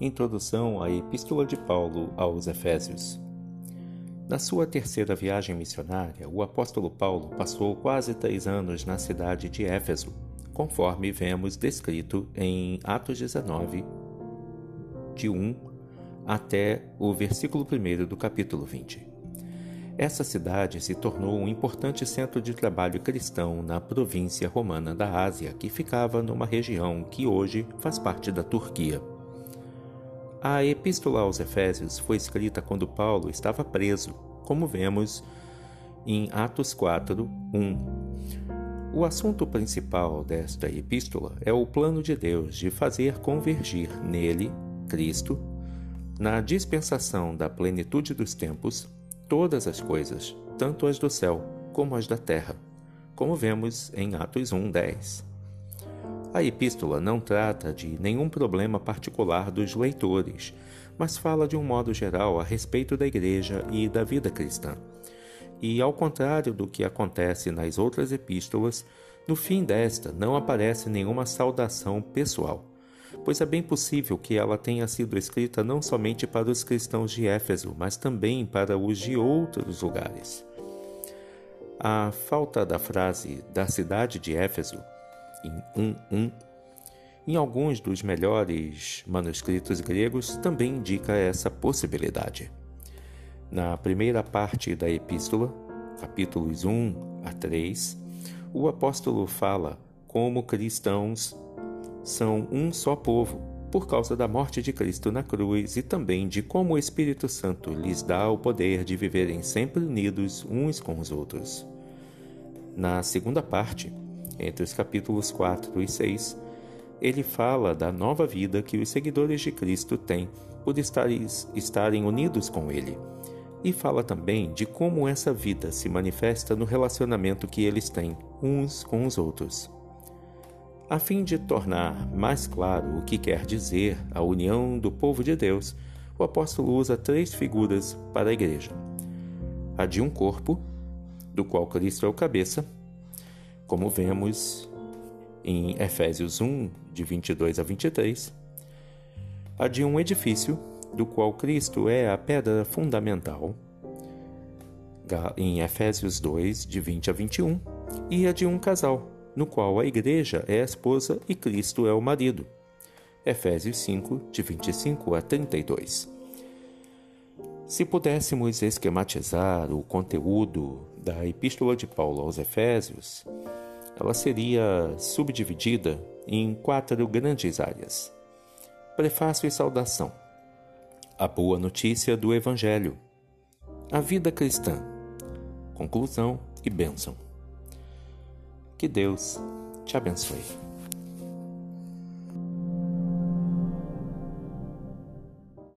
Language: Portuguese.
Introdução à Epístola de Paulo aos Efésios. Na sua terceira viagem missionária, o apóstolo Paulo passou quase três anos na cidade de Éfeso, conforme vemos descrito em Atos 19, de 1 até o versículo 1 do capítulo 20. Essa cidade se tornou um importante centro de trabalho cristão na província romana da Ásia, que ficava numa região que hoje faz parte da Turquia. A Epístola aos Efésios foi escrita quando Paulo estava preso, como vemos em Atos 4, 1. O assunto principal desta epístola é o plano de Deus de fazer convergir nele, Cristo, na dispensação da plenitude dos tempos, todas as coisas, tanto as do céu como as da terra, como vemos em Atos 1, 10. A epístola não trata de nenhum problema particular dos leitores, mas fala de um modo geral a respeito da igreja e da vida cristã. E, ao contrário do que acontece nas outras epístolas, no fim desta não aparece nenhuma saudação pessoal, pois é bem possível que ela tenha sido escrita não somente para os cristãos de Éfeso, mas também para os de outros lugares. A falta da frase da cidade de Éfeso em 1.1, em alguns dos melhores manuscritos gregos também indica essa possibilidade. Na primeira parte da epístola, capítulos 1 a 3, o apóstolo fala como cristãos são um só povo, por causa da morte de Cristo na cruz e também de como o Espírito Santo lhes dá o poder de viverem sempre unidos uns com os outros. Na segunda parte, entre os capítulos 4 e 6, ele fala da nova vida que os seguidores de Cristo têm por estarem unidos com Ele. E fala também de como essa vida se manifesta no relacionamento que eles têm uns com os outros. A fim de tornar mais claro o que quer dizer a união do povo de Deus, o apóstolo usa três figuras para a igreja: a de um corpo, do qual Cristo é o cabeça, como vemos em Efésios 1, de 22 a 23, a de um edifício, do qual Cristo é a pedra fundamental, em Efésios 2, de 20 a 21, e a de um casal, no qual a igreja é a esposa e Cristo é o marido. Efésios 5, de 25 a 32. Se pudéssemos esquematizar o conteúdo da Epístola de Paulo aos Efésios, ela seria subdividida em quatro grandes áreas: Prefácio e saudação, a boa notícia do Evangelho, a vida cristã, conclusão e bênção. Que Deus te abençoe.